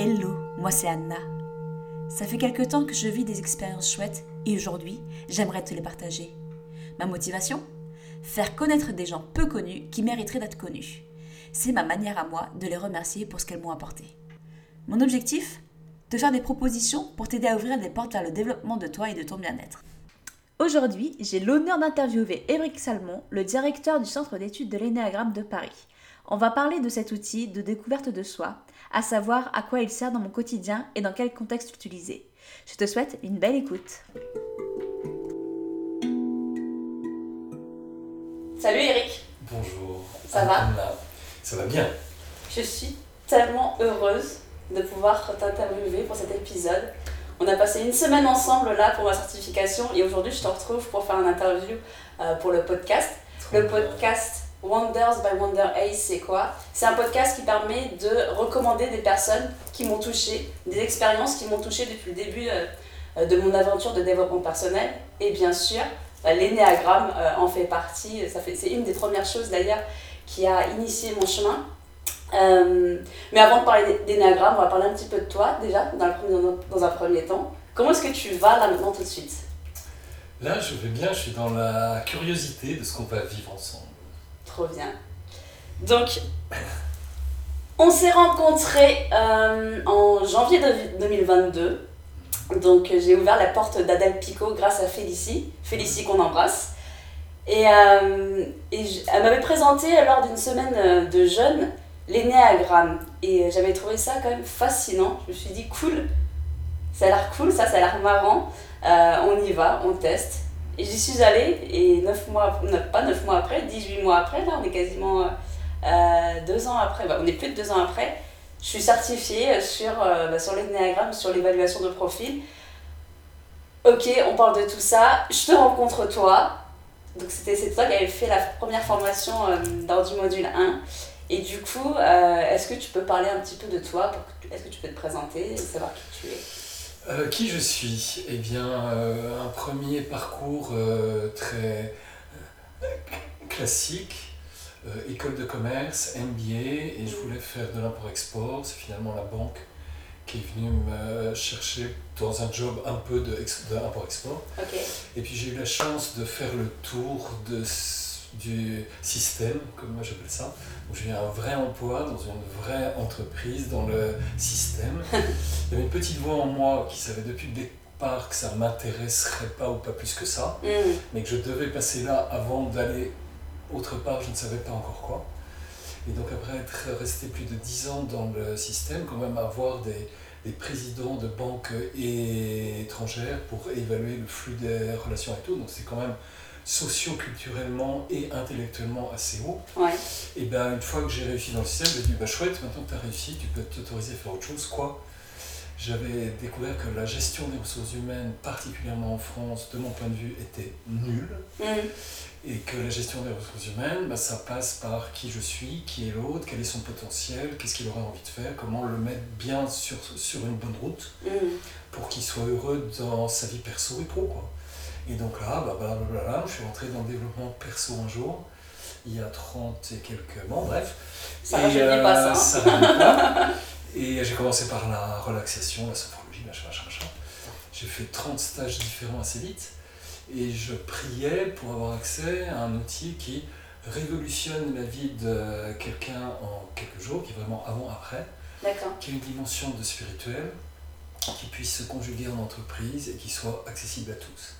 Hello, moi c'est Anna. Ça fait quelque temps que je vis des expériences chouettes et aujourd'hui, j'aimerais te les partager. Ma motivation? Faire connaître des gens peu connus qui mériteraient d'être connus. C'est ma manière à moi de les remercier pour ce qu'elles m'ont apporté. Mon objectif? Te faire des propositions pour t'aider à ouvrir des portes vers le développement de toi et de ton bien-être. Aujourd'hui, j'ai l'honneur d'interviewer Éric Salmon, le directeur du Centre d'études de l'énéagramme de Paris. On va parler de cet outil de découverte de soi, à savoir à quoi il sert dans mon quotidien et dans quel contexte l'utiliser. Je te souhaite une belle écoute. Salut Eric. Bonjour. Ça va Ça va bien. Je suis tellement heureuse de pouvoir t'interviewer pour cet épisode. On a passé une semaine ensemble là pour ma certification et aujourd'hui je te retrouve pour faire une interview euh, pour le podcast. le podcast Wonders by Wonder Ace, c'est quoi? C'est un podcast qui permet de recommander des personnes qui m'ont touché, des expériences qui m'ont touché depuis le début euh, de mon aventure de développement personnel. Et bien sûr, euh, l'énéagramme en fait partie. Ça fait, c'est une des premières choses d'ailleurs qui a initié mon chemin. mais avant de parler d'énéagramme, on va parler un petit peu de toi déjà, dans, dans un premier temps. Comment est-ce que tu vas là maintenant tout de suite? Là, je vais bien, je suis dans la curiosité de ce qu'on va vivre ensemble. Trop. Donc, on s'est rencontrés euh, en janvier 2022. Donc, j'ai ouvert la porte d'Adèle Picot grâce à Félicie. Félicie qu'on embrasse. Et, euh, elle m'avait présenté lors d'une semaine de jeûne l'énéagramme. Et j'avais trouvé ça quand même fascinant. Je me suis dit, cool, ça a l'air cool, ça, a l'air marrant. Euh, on y va, on teste. Et j'y suis allée, et 9 mois, pas 9 mois après, 18 mois après, là, on est quasiment euh, 2 ans après, bah, on est plus de 2 ans après, je suis certifiée sur, euh, bah, sur sur l'évaluation de profil. Ok, on parle de tout ça, je te rencontre toi. Donc c'était toi qui avais fait la première formation euh, dans du module 1. Et du coup, euh, est-ce que tu peux parler un petit peu de toi Est-ce que tu peux te présenter et savoir qui tu es? Euh, qui je suis? Eh bien, euh, un premier parcours euh, très classique, école de commerce, MBA, et je voulais faire de l'import-export. C'est finalement la banque qui est venue me chercher dans un job un peu d'import-export. Et puis j'ai eu la chance de faire le tour de du système, comme moi j'appelle ça. j'ai eu un vrai emploi dans une vraie entreprise, dans le système. Il y avait une petite voix en moi qui savait depuis le départ que ça ne m'intéresserait pas ou pas plus que ça, mm. mais que je devais passer là avant d'aller autre part, je ne savais pas encore quoi. Et donc après être resté plus de 10 ans dans le système, quand même avoir des, des présidents de banques étrangères pour évaluer le flux des relations et tout, donc c'est quand même socio-culturellement et intellectuellement assez haut. Et bien une fois que j'ai réussi dans le système, j'ai dit bah chouette, maintenant que tu as réussi, tu peux t'autoriser à faire autre chose. Quoi? J'avais découvert que la gestion des ressources humaines, particulièrement en France, de mon point de vue, était nulle. Mm. Et que la gestion des ressources humaines, bah, ça passe par qui je suis, qui est l'autre, quel est son potentiel, qu'est-ce qu'il aurait envie de faire, comment le mettre bien sur, sur une bonne route mm. pour qu'il soit heureux dans sa vie perso et pro. Quoi. Et donc là, bah, bah, bah, je suis rentré dans le développement perso un jour, il y a 30 et quelques... Bon, bref. Ça ne euh, pas ça. pas. Et j'ai commencé par la relaxation, la sophrologie, machin, machin, machin. J'ai fait 30 stages différents assez vite. Et je priais pour avoir accès à un outil qui révolutionne la vie de quelqu'un en quelques jours, qui est vraiment avant-après, qui a une dimension de spirituel, qui puisse se conjuguer en entreprise et qui soit accessible à tous.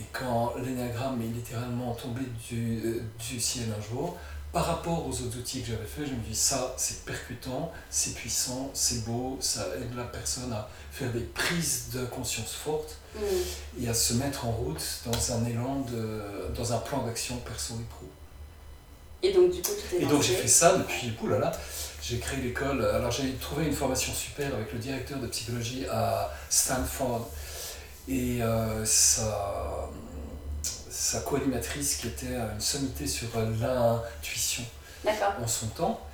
Et quand l'énagramme est littéralement tombé du, euh, du, ciel un jour, par rapport aux autres outils que j'avais fait, je me dis ça c'est percutant, c'est puissant, c'est beau, ça aide la personne à faire des prises de conscience fortes mm. et à se mettre en route dans un élan, de, dans un plan d'action perso et pro. Et donc du coup tu Et donc j'ai fait ça depuis, oulala, j'ai créé l'école, alors j'ai trouvé une formation super avec le directeur de psychologie à Stanford et euh, sa, sa co-animatrice qui était une sommité sur l'intuition en son temps.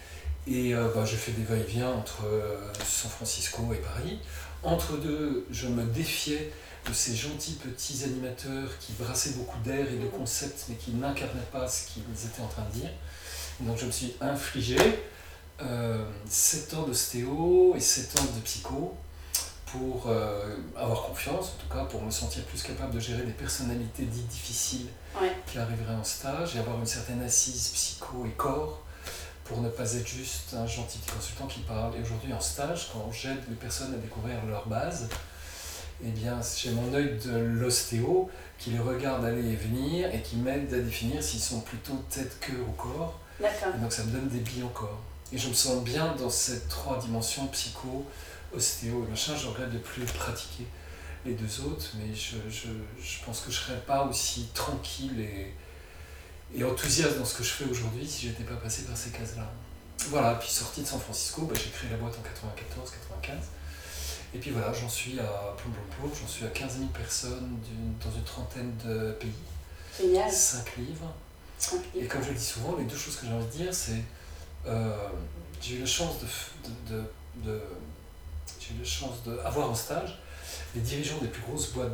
Et euh, bah, j'ai fait des va-et-vient entre euh, San Francisco et Paris. Entre deux, je me défiais de ces gentils petits animateurs qui brassaient beaucoup d'air et de concepts, mais qui n'incarnaient pas ce qu'ils étaient en train de dire. donc je me suis infligé 7 ans d'ostéo et 7 ans de psycho pour avoir confiance, en tout cas pour me sentir plus capable de gérer des personnalités dites difficiles qui arriveraient en stage et avoir une certaine assise psycho et corps pour ne pas être juste un gentil petit consultant qui parle. Et aujourd'hui en stage, quand j'aide les personnes à découvrir leur base, eh bien j'ai mon œil de l'ostéo qui les regarde aller et venir et qui m'aide à définir s'ils sont plutôt tête, cœur ou corps. Et donc ça me donne des billes en corps. Et je me sens bien dans ces trois dimensions, psycho, ostéo et machin. Je regrette de plus pratiquer les deux autres, mais je, je, je pense que je ne serais pas aussi tranquille et, et enthousiaste dans ce que je fais aujourd'hui si je n'étais pas passé par ces cases-là. Voilà, puis sorti de San Francisco, bah, j'ai créé la boîte en 94-95. Et puis voilà, j'en suis à plomb plomb j'en suis à 15 000 personnes dans une trentaine de pays. Génial. 5 livres. Et comme je le dis souvent, les deux choses que j'ai envie de dire, c'est euh, j'ai eu la chance de, de, de, j'ai eu la chance d'avoir en stage les dirigeants des plus grosses boîtes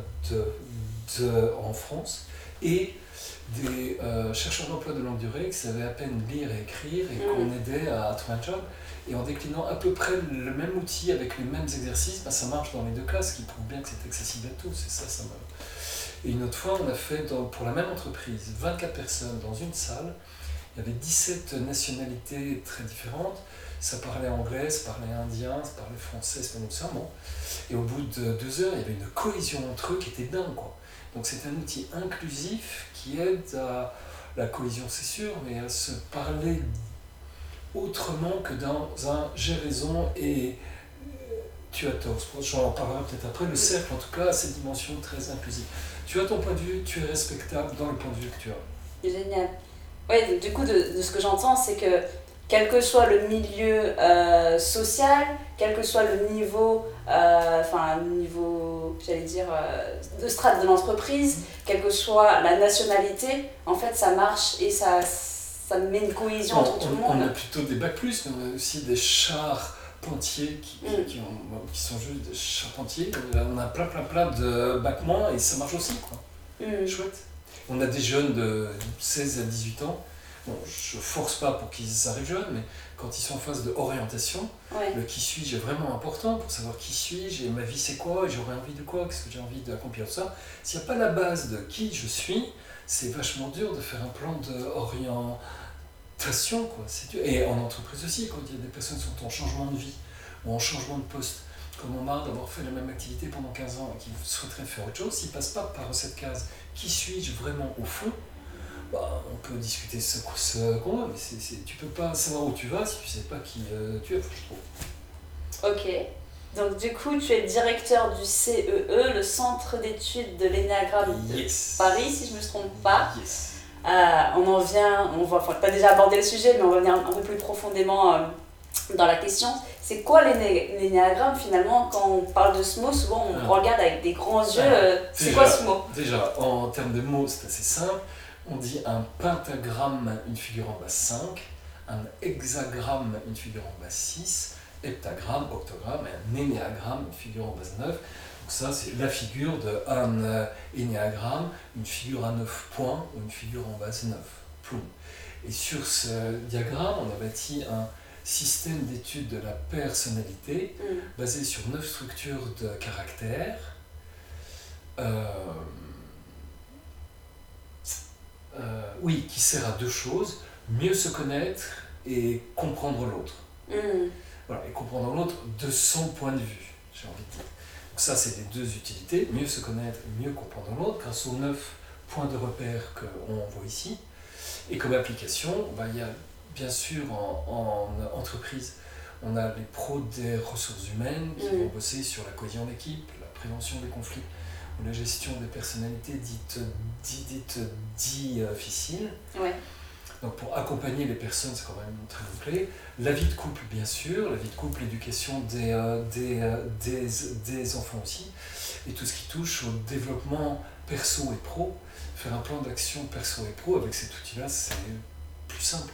de, en France et des euh, chercheurs d'emploi de longue durée qui savaient à peine lire et écrire et qu'on mm. aidait à trouver un job. Et en déclinant à peu près le même outil avec les mêmes exercices, bah, ça marche dans les deux cas, ce qui prouve bien que c'est accessible à tous. Et ça, ça Et une autre fois, on a fait pour la même entreprise 24 personnes dans une salle. Il y avait 17 nationalités très différentes. Ça parlait anglais, ça parlait indien, ça parlait français, espagnol, ça, bon. Et au bout de deux heures, il y avait une cohésion entre eux qui était dingue, quoi. Donc c'est un outil inclusif qui aide à la cohésion, c'est sûr, mais à se parler autrement que dans un j'ai raison et tu as tort. J'en parlerai peut-être après. Le cercle, en tout cas, a cette dimension très inclusive. Tu as ton point de vue, tu es respectable dans le point de vue que tu as. Génial. Oui, du coup, de ce que j'entends, c'est que quel que soit le milieu euh, social, quel que soit le niveau, euh, enfin, niveau, j'allais dire, euh, de strate de l'entreprise, quelle que soit la nationalité, en fait, ça marche et ça, ça met une cohésion entre tout le monde. On a plutôt des bacs plus, mais on a aussi des chars qui, qui, mm. qui, sont juste des charpentiers. On a plein, plein, plein de bacs moins et ça marche aussi, quoi. Mm. Chouette. On a des jeunes de 16 à 18 ans Bon, je force pas pour qu'ils arrivent jeunes, mais quand ils sont en phase de orientation, le qui suis-je est vraiment important pour savoir qui suis-je et ma vie c'est quoi, j'aurais envie de quoi, qu'est-ce que j'ai envie d'accomplir, ça. S'il n'y a pas la base de qui je suis, c'est vachement dur de faire un plan d'orientation. Quoi. Et en entreprise aussi, quand il y a des personnes qui sont en changement de vie ou en changement de poste, comme on marre d'avoir fait la même activité pendant 15 ans et qui souhaiteraient faire autre chose, s'ils ne passent pas par cette case qui suis-je vraiment au fond, bah, on peut discuter ce, ce qu'on veut, mais c'est, c'est, tu peux pas savoir où tu vas si tu sais pas qui euh, tu es, je trouve. Ok. Donc du coup, tu es directeur du CEE, e, le Centre d'études de l'énéagramme de Paris, si je ne me trompe pas. Yes. Euh, on en vient, on va enfin, pas déjà aborder le sujet, mais on va venir un peu plus profondément euh, dans la question. C'est quoi l'énéagramme finalement? Quand on parle de ce mot, souvent on ah. regarde avec des grands yeux. c'est quoi ce mot? Déjà, en termes de mots, c'est assez simple on dit un pentagramme, une figure en base 5, un hexagramme, une figure en base 6, heptagramme, octogramme, et un énéagramme, une figure en base 9. Donc ça, c'est la figure d'un euh, énéagramme, une figure à 9 points ou une figure en base 9, ploum. Et sur ce diagramme, on a bâti un système d'étude de la personnalité mm. basé sur 9 structures de caractères. Euh, euh, oui, qui sert à deux choses, mieux se connaître et comprendre l'autre. Mm. Voilà, et comprendre l'autre de son point de vue, j'ai envie de dire. Donc ça, c'est les deux utilités, mieux se connaître, mieux comprendre l'autre, grâce aux neuf points de repère qu'on voit ici. Et comme application, bah, il y a bien sûr en, entreprise, on a les pros des ressources humaines qui mm. vont bosser sur la cohésion d'équipe, la prévention des conflits, la gestion des personnalités dites, dites, difficiles. Donc pour accompagner les personnes, c'est quand même très clé. La vie de couple, bien sûr, la vie de couple, l'éducation des, euh, des, euh, des, des, enfants aussi, et tout ce qui touche au développement perso et pro. Faire un plan d'action perso et pro avec cet outil-là, c'est plus simple.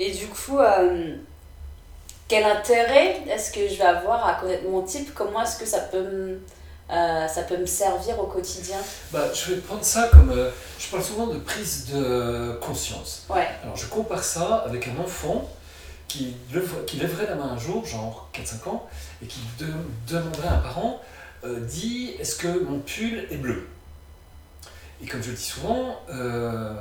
Et du coup, euh, quel intérêt est-ce que je vais avoir à connaître mon type? Comment est-ce que ça peut me euh, ça peut me servir au quotidien bah, Je vais prendre ça comme... Euh, je parle souvent de prise de conscience. Ouais. Alors je compare ça avec un enfant qui, qui, lèverait la main un jour, genre 4-5 ans, et qui demanderait à un parent euh, Dis, est-ce que mon pull est bleu? Et comme je le dis souvent, euh,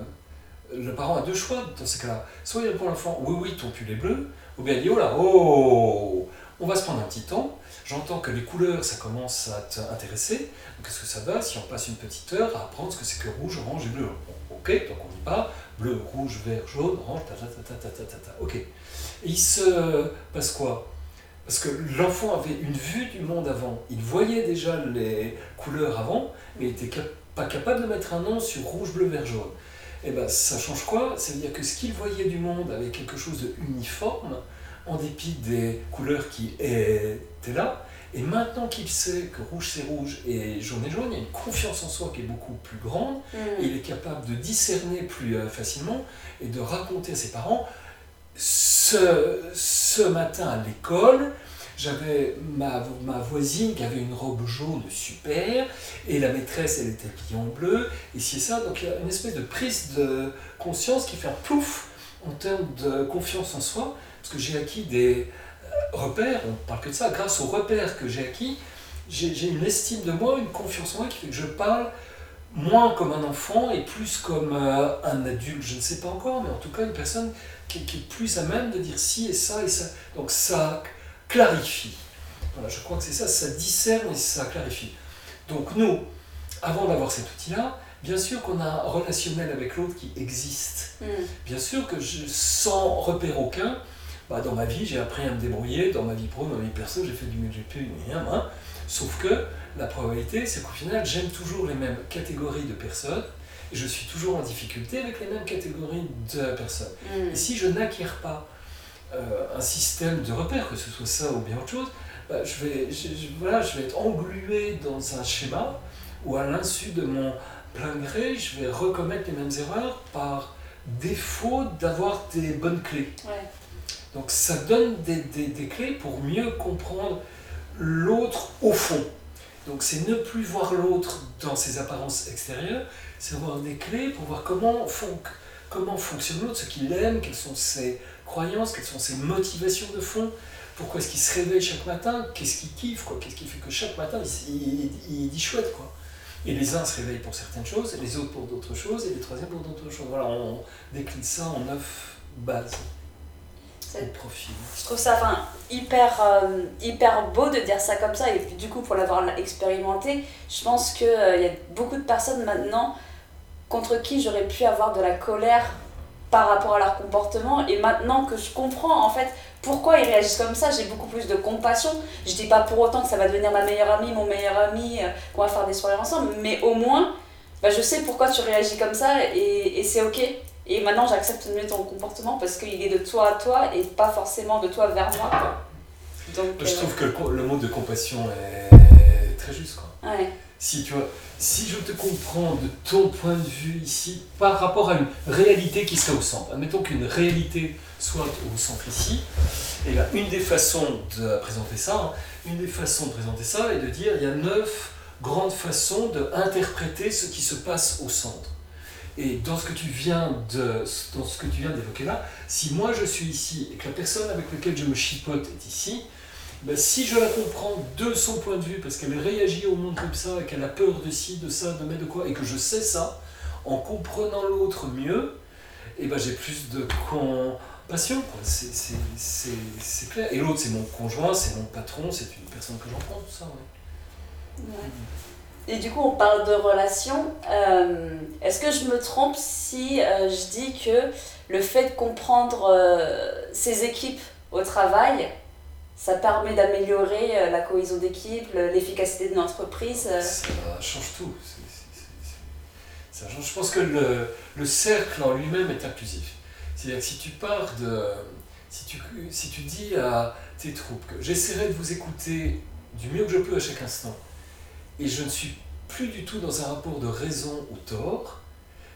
le parent a deux choix dans ces cas-là. Soit il répond à l'enfant Oui, oui, ton pull est bleu, ou bien il dit Oh là, oh On va se prendre un petit temps. J'entends que les couleurs, ça commence à t'intéresser. Qu'est-ce que ça va si on passe une petite heure à apprendre ce que c'est que rouge, orange et bleu? Ok, donc on dit pas bleu, rouge, vert, jaune, orange, ta ta ta ta ta ta ta. Ok. Et il se passe quoi? Parce que l'enfant avait une vue du monde avant. Il voyait déjà les couleurs avant, mais il n'était pas capable de mettre un nom sur rouge, bleu, vert, jaune. Et eh bien ça change quoi? Ça veut dire que ce qu'il voyait du monde avait quelque chose de uniforme, en dépit des couleurs qui étaient là. Et maintenant qu'il sait que rouge c'est rouge et jaune est jaune, il y a une confiance en soi qui est beaucoup plus grande. Mm. Et il est capable de discerner plus euh, facilement et de raconter à ses parents ce, ce matin à l'école, j'avais ma, ma, voisine qui avait une robe jaune super, et la maîtresse, elle était habillée en bleu, et c'est ça. Donc il y a une espèce de prise de conscience qui fait un plouf en termes de confiance en soi, parce que j'ai acquis des euh, repères, on parle que de ça, grâce aux repères que j'ai acquis, j'ai une estime de moi, une confiance en moi qui fait que je parle moins comme un enfant et plus comme euh, un adulte, je ne sais pas encore, mais en tout cas une personne qui, qui, est plus à même de dire si et ça et ça. Donc ça clarifie. Voilà, je crois que c'est ça, ça discerne et ça clarifie. Donc nous, avant d'avoir cet outil-là, bien sûr qu'on a un relationnel avec l'autre qui existe. Mm. Bien sûr que je, sans repère aucun, bah, dans ma vie, j'ai appris à me débrouiller, dans ma vie pro, dans ma vie perso, j'ai fait du MGP, rien, hein. Sauf que la probabilité, c'est qu'au final, j'aime toujours les mêmes catégories de personnes, et je suis toujours en difficulté avec les mêmes catégories de personnes. Mm. Et si je n'acquiers pas euh, un système de repères, que ce soit ça ou bien autre chose, bah, je, vais, voilà, je vais être englué dans un schéma où à l'insu de mon plein gré, je vais recommettre les mêmes erreurs par défaut d'avoir des bonnes clés. Donc ça donne des, des, des, clés pour mieux comprendre l'autre au fond. Donc c'est ne plus voir l'autre dans ses apparences extérieures, c'est avoir des clés pour voir comment, fon comment fonctionne l'autre, ce qu'il aime, quelles sont ses croyances, quelles sont ses motivations de fond, pourquoi est-ce qu'il se réveille chaque matin, qu'est-ce qu'il kiffe, quoi, qu'est-ce qui fait que chaque matin il, il, dit chouette. Quoi. Et les uns se réveillent pour certaines choses, et les autres pour d'autres choses, et les troisièmes pour d'autres choses. Voilà, on décline ça en neuf bases. Profil. Je trouve ça enfin, hyper, euh, hyper beau de dire ça comme ça, et du coup, pour l'avoir expérimenté, je pense qu'il euh, y a beaucoup de personnes maintenant contre qui j'aurais pu avoir de la colère par rapport à leur comportement et maintenant que je comprends en fait pourquoi ils réagissent comme ça, j'ai beaucoup plus de compassion. Je dis pas pour autant que ça va devenir ma meilleure amie, mon meilleur ami, euh, qu'on va faire des soirées ensemble, mais au moins bah, je sais pourquoi tu réagis comme ça et, et c'est ok. Et maintenant j'accepte mieux ton comportement parce qu'il est de toi à toi et pas forcément de toi vers moi. Donc, je trouve que le, mot de compassion est très juste. Quoi. Ouais. Si tu vois, si je te comprends de ton point de vue ici par rapport à une réalité qui serait au centre, admettons qu'une réalité soit au centre ici, et là, une des façons de présenter ça, hein, une des façons de présenter ça est de dire il y a neuf grandes façons d'interpréter ce qui se passe au centre. Et dans ce que tu viens de, dans ce que tu viens d'évoquer là, si moi je suis ici et que la personne avec laquelle je me chipote est ici, ben, si je la comprends de son point de vue, parce qu'elle réagit au monde comme ça, et qu'elle a peur de ci, de ça, de mais de quoi, et que je sais ça, en comprenant l'autre mieux, et eh ben j'ai plus de compassion. C'est clair. Et l'autre, c'est mon conjoint, c'est mon patron, c'est une personne que j'entends, tout ça. Et du coup, on parle de relations. Euh, est-ce que je me trompe si euh, je dis que le fait de comprendre euh, ses équipes au travail, ça permet d'améliorer euh, la cohésion d'équipe, l'efficacité de l'entreprise. Euh? Ça change tout. Ça change. Je pense que le, le cercle en lui-même est inclusif. C'est-à-dire que si tu pars de. Si tu, si tu dis à tes troupes que j'essaierai de vous écouter du mieux que je peux à chaque instant, et je ne suis plus du tout dans un rapport de raison ou tort,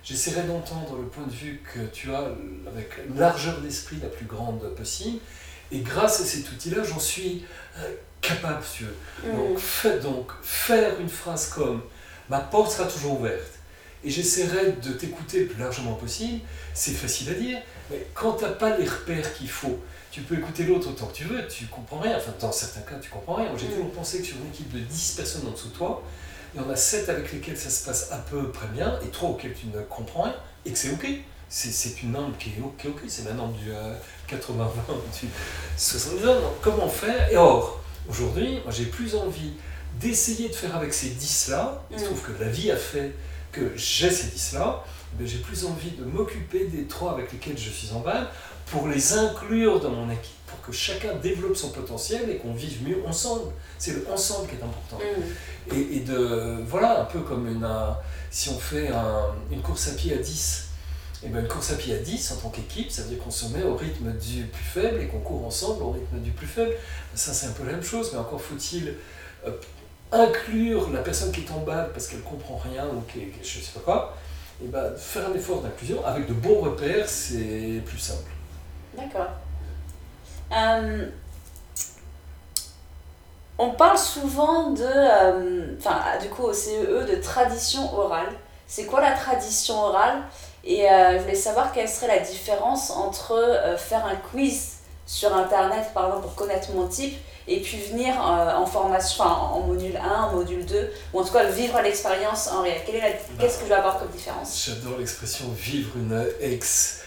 j'essaierai d'entendre le point de vue que tu as avec une largeur d'esprit la plus grande possible, et grâce à cet outil-là, j'en suis euh, capable, mm. Donc, donc, faire une phrase comme Ma porte sera toujours ouverte. Et j'essaierai de t'écouter le plus largement possible. C'est facile à dire, mais quand tu n'as pas les repères qu'il faut, tu peux écouter l'autre autant que tu veux, tu comprends rien. Enfin, dans certains cas, tu comprends rien. Moi, j'ai mm. toujours pensé que sur une équipe de 10 personnes en dessous de toi, il y en a 7 avec lesquelles ça se passe à peu près bien, et 3 auxquelles tu ne comprends rien, et que c'est OK. C'est une norme qui est OK, OK. c'est la norme du 80-20, euh, du 70 ans. comment faire? Et or, aujourd'hui, moi, j'ai plus envie d'essayer de faire avec ces 10-là. Il se mm. trouve que la vie a fait que j'ai ces 10-là. Eh j'ai plus envie de m'occuper des trois avec lesquels je suis en balle pour les inclure dans mon équipe, pour que chacun développe son potentiel et qu'on vive mieux ensemble. C'est le ensemble qui est important. Mm. Et, et, de, voilà, un peu comme une, si on fait une course à pied à 10, et bien une course à pied à 10 en tant qu'équipe, ça veut dire qu'on se met au rythme du plus faible et qu'on court ensemble au rythme du plus faible. Ça, c'est un peu la même chose, mais encore faut-il euh, inclure la personne qui est en bas parce qu'elle comprend rien ou que je sais pas quoi. Et ben, faire un effort d'inclusion avec de bons repères, c'est plus simple. D'accord. Euh, on parle souvent de, euh, enfin, du coup au CEE, e, de tradition orale. C'est quoi la tradition orale? Et euh, je voulais savoir quelle serait la différence entre faire un quiz sur Internet, par exemple, pour connaître mon type, et puis venir en formation, en module 1, en module 2, ou en tout cas vivre l'expérience en réel. Qu'est-ce que je vais avoir comme différence? J'adore l'expression vivre une ex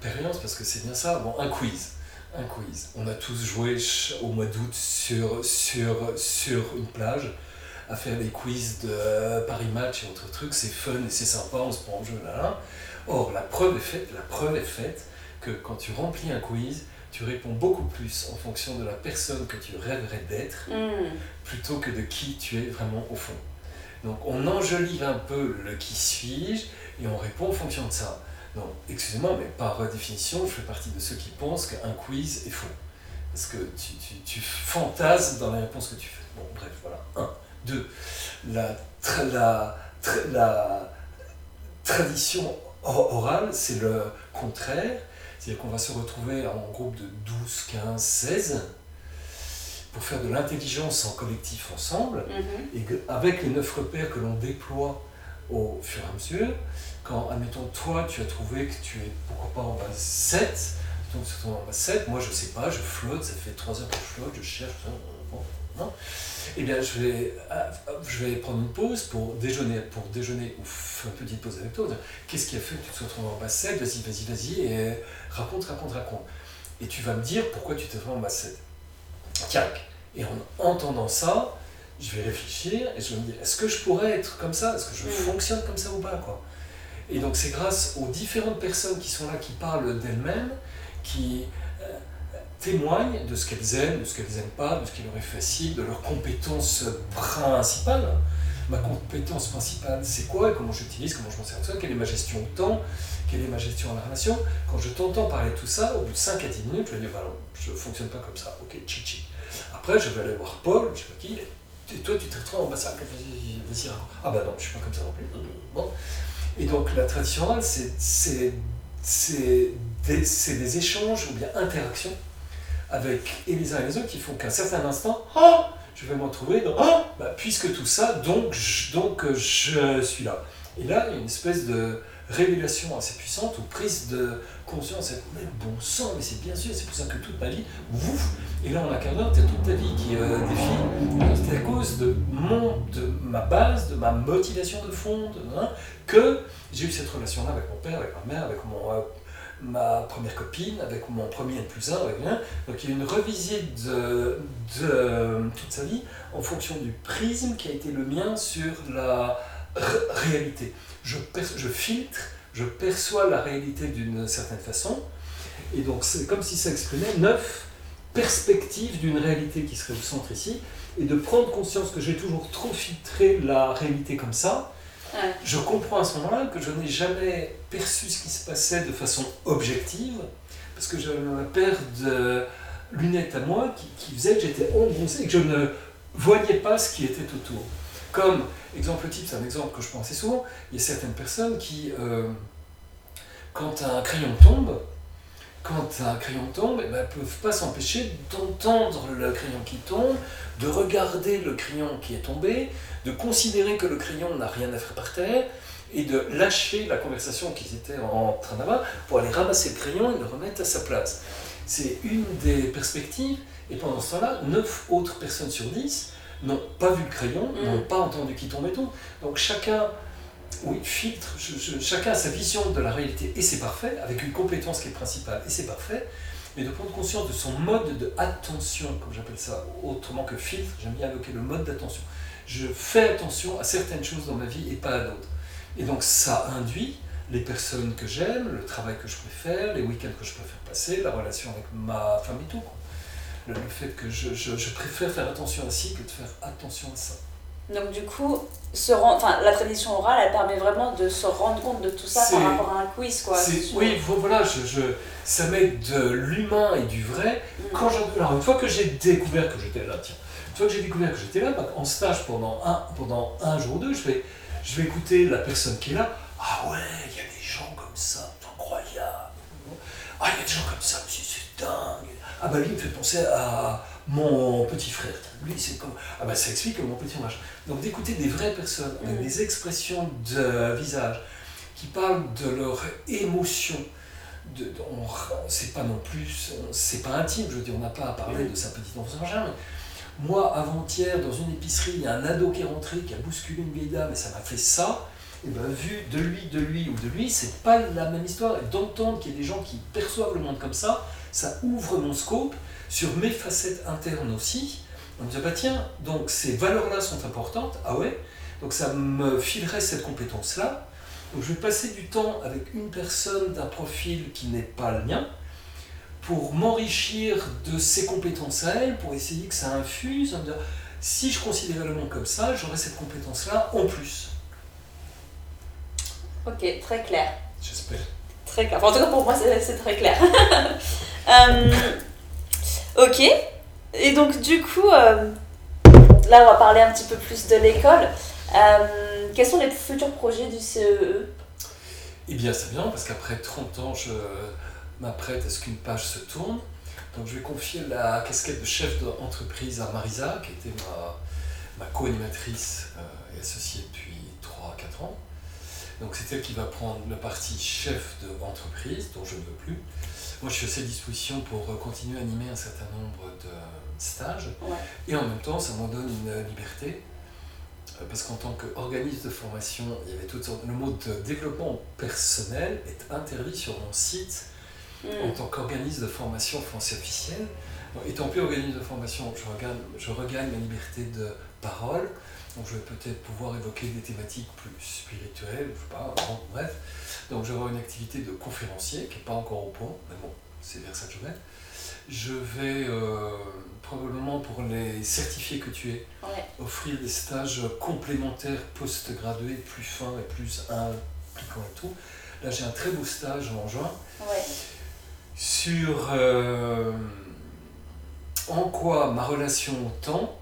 expérience parce que c'est bien ça. Bon, un quiz. Un quiz. On a tous joué au mois d'août sur, sur, sur une plage à faire des quiz de Paris Match et autres trucs. C'est fun et c'est sympa, on se prend en jeu là, là. Or, la preuve est faite, la preuve est faite que quand tu remplis un quiz, tu réponds beaucoup plus en fonction de la personne que tu rêverais d'être mm. plutôt que de qui tu es vraiment au fond. Donc on enjolive un peu le qui suis-je et on répond en fonction de ça. Non, excusez-moi, mais par définition, je fais partie de ceux qui pensent qu'un quiz est faux. Parce que tu, tu, tu fantasmes dans la réponse que tu fais. Bon, bref, voilà. Un. Deux, la, la, la tradition orale, c'est le contraire. C'est-à-dire qu'on va se retrouver en groupe de 12, 15, 16 pour faire de l'intelligence en collectif ensemble, mm-hmm. et avec les neuf repères que l'on déploie au fur et à mesure, quand, admettons, toi, tu as trouvé que tu es, pourquoi pas, en base 7, donc c'est en base 7, moi je sais pas, je flotte, ça fait 3 heures que je flotte, je cherche, bon, non eh bien, je vais, euh, je vais prendre une pause pour déjeuner, pour déjeuner ou faire une petite pause avec toi. Qu'est-ce qui a fait que tu te sois retrouvé en base 7 Vas-y, vas-y, vas-y, et raconte, raconte, raconte. Et tu vas me dire pourquoi tu t'es retrouvé en base 7. Tiens, et en entendant ça, je vais réfléchir et je vais me dire est-ce que je pourrais être comme ça? Est-ce que je mm. fonctionne comme ça ou pas quoi? Et donc c'est grâce aux différentes personnes qui sont là, qui parlent d'elles-mêmes, qui témoignent de ce qu'elles aiment, de ce qu'elles n'aiment pas, de ce qui leur est facile, de leurs compétences principales. Ma compétence principale, c'est quoi? Comment j'utilise, comment je m'en sers ça, quelle est ma gestion au temps, quelle est ma gestion à la relation? Quand je t'entends parler de tout ça, au bout de 5 à 10 minutes, je vais dire, bah je ne fonctionne pas comme ça, ok, chichi. Après, je vais aller voir Paul, je sais pas qui, et toi, tu te retrouves en vas-y, vas-y, Ah bah non, je suis pas comme ça non plus. Bon. Et donc, la tradition c'est des échanges ou bien interactions avec et les uns et les autres qui font qu'à un certain instant, oh, je vais m'en trouver dans oh, puisque tout ça, donc donc je suis là. Et là, il y a une espèce de révélation assez puissante ou prise de conscience, mais bon sang, mais c'est bien sûr, c'est pour ça que toute ma vie, ouf, et là en incarnant, tu as toute ta vie qui euh, c'est à cause de, mon, de ma base, de ma motivation de fond, hein, que j'ai eu cette relation-là avec mon père, avec ma mère, avec mon, euh, ma première copine, avec mon premier N plus 1, avec rien. Donc il y a une revisite de, de toute sa vie en fonction du prisme qui a été le mien sur la réalité. Je, je filtre je perçois la réalité d'une certaine façon, et donc c'est comme si ça exprimait neuf perspectives d'une réalité qui serait au centre ici, et de prendre conscience que j'ai toujours trop filtré la réalité comme ça, je comprends à ce moment-là que je n'ai jamais perçu ce qui se passait de façon objective, parce que j'avais ma paire de lunettes à moi qui, qui faisait que j'étais engoncé et que je ne voyais pas ce qui était autour. Comme exemple type, c'est un exemple que je prends assez souvent, il y a certaines personnes qui, euh, quand un crayon tombe, quand un crayon tombe, eh ben, elles ne peuvent pas s'empêcher d'entendre le crayon qui tombe, de regarder le crayon qui est tombé, de considérer que le crayon n'a rien à faire par terre, et de lâcher la conversation qu'ils étaient en train d'avoir pour aller ramasser le crayon et le remettre à sa place. C'est une des perspectives, et pendant ce temps-là, 9 autres personnes sur 10 n'ont pas vu le crayon, mm. n'ont pas entendu qui tombait tout. Donc chacun, oui, filtre, chacun a sa vision de la réalité, et c'est parfait, avec une compétence qui est principale, et c'est parfait, mais de prendre conscience de son mode d'attention, comme j'appelle ça, autrement que filtre, j'aime bien évoquer le mode d'attention. Je fais attention à certaines choses dans ma vie et pas à d'autres. Et donc ça induit les personnes que j'aime, le travail que je préfère, les week-ends que je préfère passer, la relation avec ma femme et tout. Le, fait que je, je, préfère faire attention à ci que de faire attention à ça. Donc du coup, se enfin, la tradition orale, elle permet vraiment de se rendre compte de tout ça par rapport à un quiz. Quoi, oui, voilà, je, je, ça met de l'humain et du vrai. Mm. Quand alors, une fois que j'ai découvert que j'étais là, tiens, une fois que j'ai découvert que j'étais là, bah, en stage pendant un, pendant un jour ou deux, je vais, je vais écouter la personne qui est là. Ah ouais, il y a des gens comme ça, c'est incroyable. Ah, il y a des gens comme ça, c'est dingue. Ah bah lui, il me fait penser à mon petit frère. Lui, c'est comme. Ah bah ça explique mon petit match. Donc d'écouter des vraies personnes, avec mm. des expressions de visage, qui parlent de leur émotion. De, c'est pas non plus. C'est pas intime, je veux dire, on n'a pas à parler mm. de sa petite enfance mais moi, avant-hier, dans une épicerie, il y a un ado qui est rentré, qui a bousculé une vieille dame, et ça m'a fait ça. Et bien, vu de lui, de lui ou de lui, c'est pas la même histoire. Et d'entendre qu'il y a des gens qui perçoivent le monde comme ça, ça ouvre mon scope sur mes facettes internes aussi. On me dit, bah tiens, donc ces valeurs-là sont importantes. Ah ouais Donc ça me filerait cette compétence-là. Donc je vais passer du temps avec une personne d'un profil qui n'est pas le mien pour m'enrichir de ses compétences à elle, pour essayer que ça infuse. Si je considérais le monde comme ça, j'aurais cette compétence-là en plus. Ok, très clair. J'espère. Très clair. en tout cas, pour moi, c'est très clair. Euh, ok. Et donc, du coup, euh, là, on va parler un petit peu plus de l'école. Euh, quels sont les futurs projets du CEE e Eh bien, c'est bien, parce qu'après 30 ans, je m'apprête à ce qu'une page se tourne. Donc je vais confier la casquette de chef d'entreprise à Marisa, qui était ma, ma co-animatrice euh, et associée depuis 3-4 ans. Donc c'est elle qui va prendre le parti chef d'entreprise, dont je ne veux plus. Moi je suis à ses dispositions pour continuer à animer un certain nombre de stages. Et en même temps, ça m'en donne une liberté. Euh, parce qu'en tant qu'organisme de formation, il y avait toutes sortes. Le mot de développement personnel est interdit sur mon site en tant qu'organisme de formation français officiel. étant plus organisme de formation, je regagne, je regagne ma liberté de parole. Donc je vais peut-être pouvoir évoquer des thématiques plus spirituelles, je sais pas, bref. Donc je vais avoir une activité de conférencier qui n'est pas encore au point, mais bon, c'est vers ça que je vais. Je vais euh, probablement pour les certifiés que tu es, offrir des stages complémentaires post-gradués plus fins et plus impliquants et tout. Là j'ai un très beau stage en juin. Ouais sur euh, en quoi ma relation au temps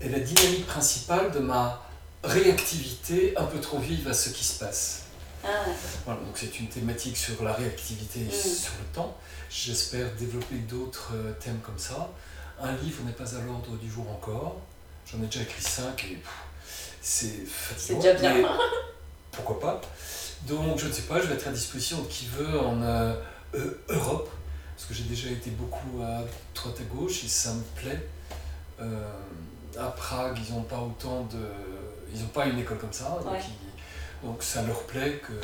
est la dynamique principale de ma réactivité un peu trop vive à ce qui se passe. Ah. Voilà, donc c'est une thématique sur la réactivité mm. sur le temps. J'espère développer d'autres euh, thèmes comme ça. Un livre n'est pas à l'ordre du jour encore. J'en ai déjà écrit cinq et c'est fatigant. C'est déjà bien. pourquoi pas donc, je ne sais pas, je vais être à disposition de qui veut en euh, euh, Europe, parce que j'ai déjà été beaucoup à droite à gauche et ça me plaît. Euh, à Prague, ils n'ont pas autant de. Ils n'ont pas une école comme ça, donc, ça leur plaît que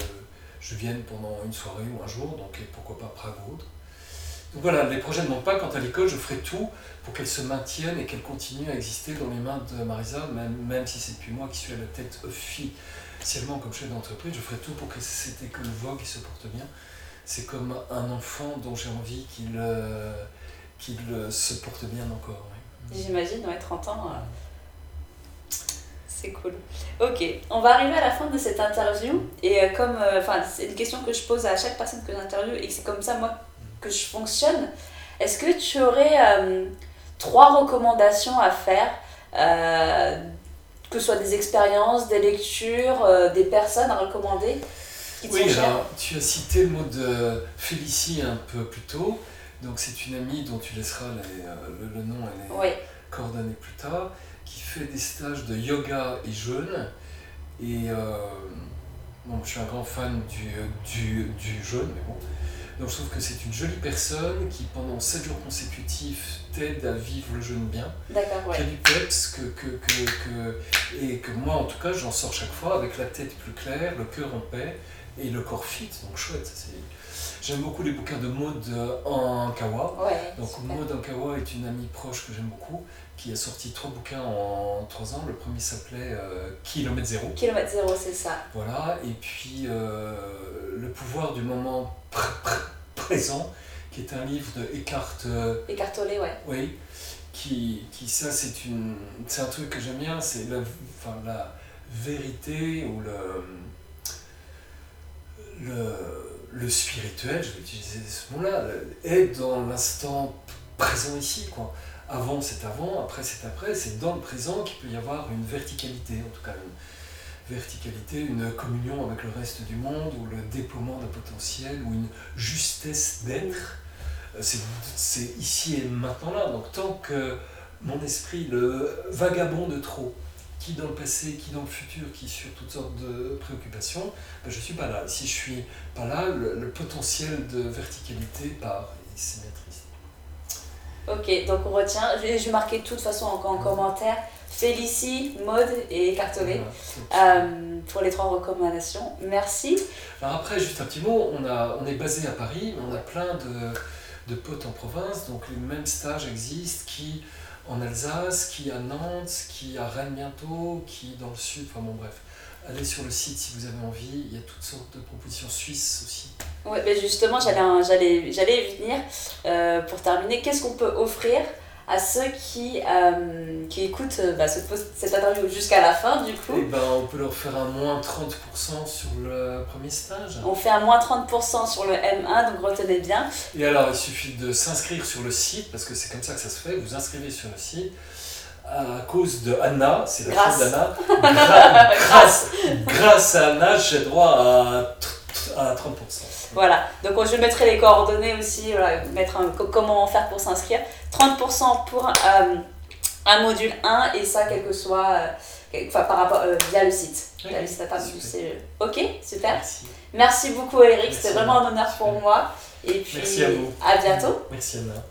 je vienne pendant une soirée ou un jour, donc pourquoi pas Prague ou autre. Donc voilà, les projets ne manquent pas. Quant à l'école, je ferai tout pour qu'elle se maintienne et qu'elle continue à exister dans les mains de Marisa, même, même si c'est depuis moi qui suis à la tête officielle Seulement comme chef d'entreprise, je ferai tout pour que cette école vogue et se porte bien. C'est comme un enfant dont j'ai envie qu'il euh, euh, se porte bien encore. J'imagine, ouais, 30 ans, euh, c'est cool. Ok, on va arriver à la fin de cette interview. Et comme, enfin, c'est une question que je pose à chaque personne que j'interviewe et c'est comme ça, moi, que je fonctionne. Est-ce que tu aurais trois recommandations à faire que ce soit des expériences, des lectures, euh, des personnes à recommander Oui, alors tu as cité le mot de Félicie un peu plus tôt. Donc c'est une amie dont tu laisseras euh, le, nom et les coordonnées plus tard, qui fait des stages de yoga et jeûne Et bon, je suis un grand fan du, du, du jaune, mais bon. Donc je trouve que c'est une jolie personne qui pendant 7 jours consécutifs t'aide à vivre le jeûne bien. D'accord, ouais. Qui a du peps, que, que, que, que, et que moi en tout cas j'en sors chaque fois avec la tête plus claire, le cœur en paix et le corps fit, donc chouette. J'aime beaucoup les bouquins de Maud Ankawa. Ouais, donc Maud Ankawa est une amie proche que j'aime beaucoup, qui a sorti trois bouquins en trois ans. Le premier s'appelait euh, Kilomètre Zéro. Kilomètre Zéro, c'est ça. Voilà, et puis euh, Le pouvoir du moment présent, qui est un livre de Eckhart. Euh, Eckhart Tolle, ouais. Oui, qui, qui ça c'est une c'est un truc que j'aime bien, c'est la, enfin, la vérité ou le, le, le spirituel, je vais utiliser ce mot-là, est dans l'instant présent ici, quoi. Avant c'est avant, après c'est après, c'est dans le présent qu'il peut y avoir une verticalité, en tout cas une verticalité, une communion avec le reste du monde, ou le déploiement d'un potentiel, ou une justesse d'être c'est ici et maintenant là. Donc tant que mon esprit, le vagabond de trop, qui dans le passé, qui dans le futur, qui sur toutes sortes de préoccupations, ben je ne suis pas là. Si je suis pas là, le, potentiel de verticalité part. Et c'est bien triste. Ok, donc on retient. Je vais, marquer de toute façon encore en commentaire. Félicie, Mode et Cartové euh, pour les trois recommandations. Merci. Alors après, juste un petit mot, on, a, on est basé à Paris, on a plein de de potes en province. Donc les mêmes stages existent qui en Alsace, qui à Nantes, qui à Rennes bientôt, qui dans le sud, enfin bon bref. Allez sur le site si vous avez envie, il y a toutes sortes de propositions suisses aussi. Oui, mais justement, j'allais y venir. Euh, pour terminer, qu'est-ce qu'on peut offrir à ceux qui, euh, qui écoutent euh, bah, cette, cette interview jusqu'à la fin, du coup. Eh ben, on peut leur faire un moins 30% sur le premier stage. On fait un moins 30% sur le M1, donc retenez bien. Et alors, il suffit de s'inscrire sur le site, parce que c'est comme ça que ça se fait, vous inscrivez sur le site. À cause de Anna, c'est la grâce. d'Anna. grâce, grâce à Anna, j'ai droit à, à 30%. Voilà, donc je mettrai les coordonnées aussi, mettre comment faire pour s'inscrire. 30% pour euh, un module 1 et ça, quel que soit, euh, enfin, par rapport, euh, via le site. Ok, super. Merci, Merci beaucoup Eric, c'était vraiment un honneur pour moi. Et puis Merci à vous. À bientôt. Merci Anna.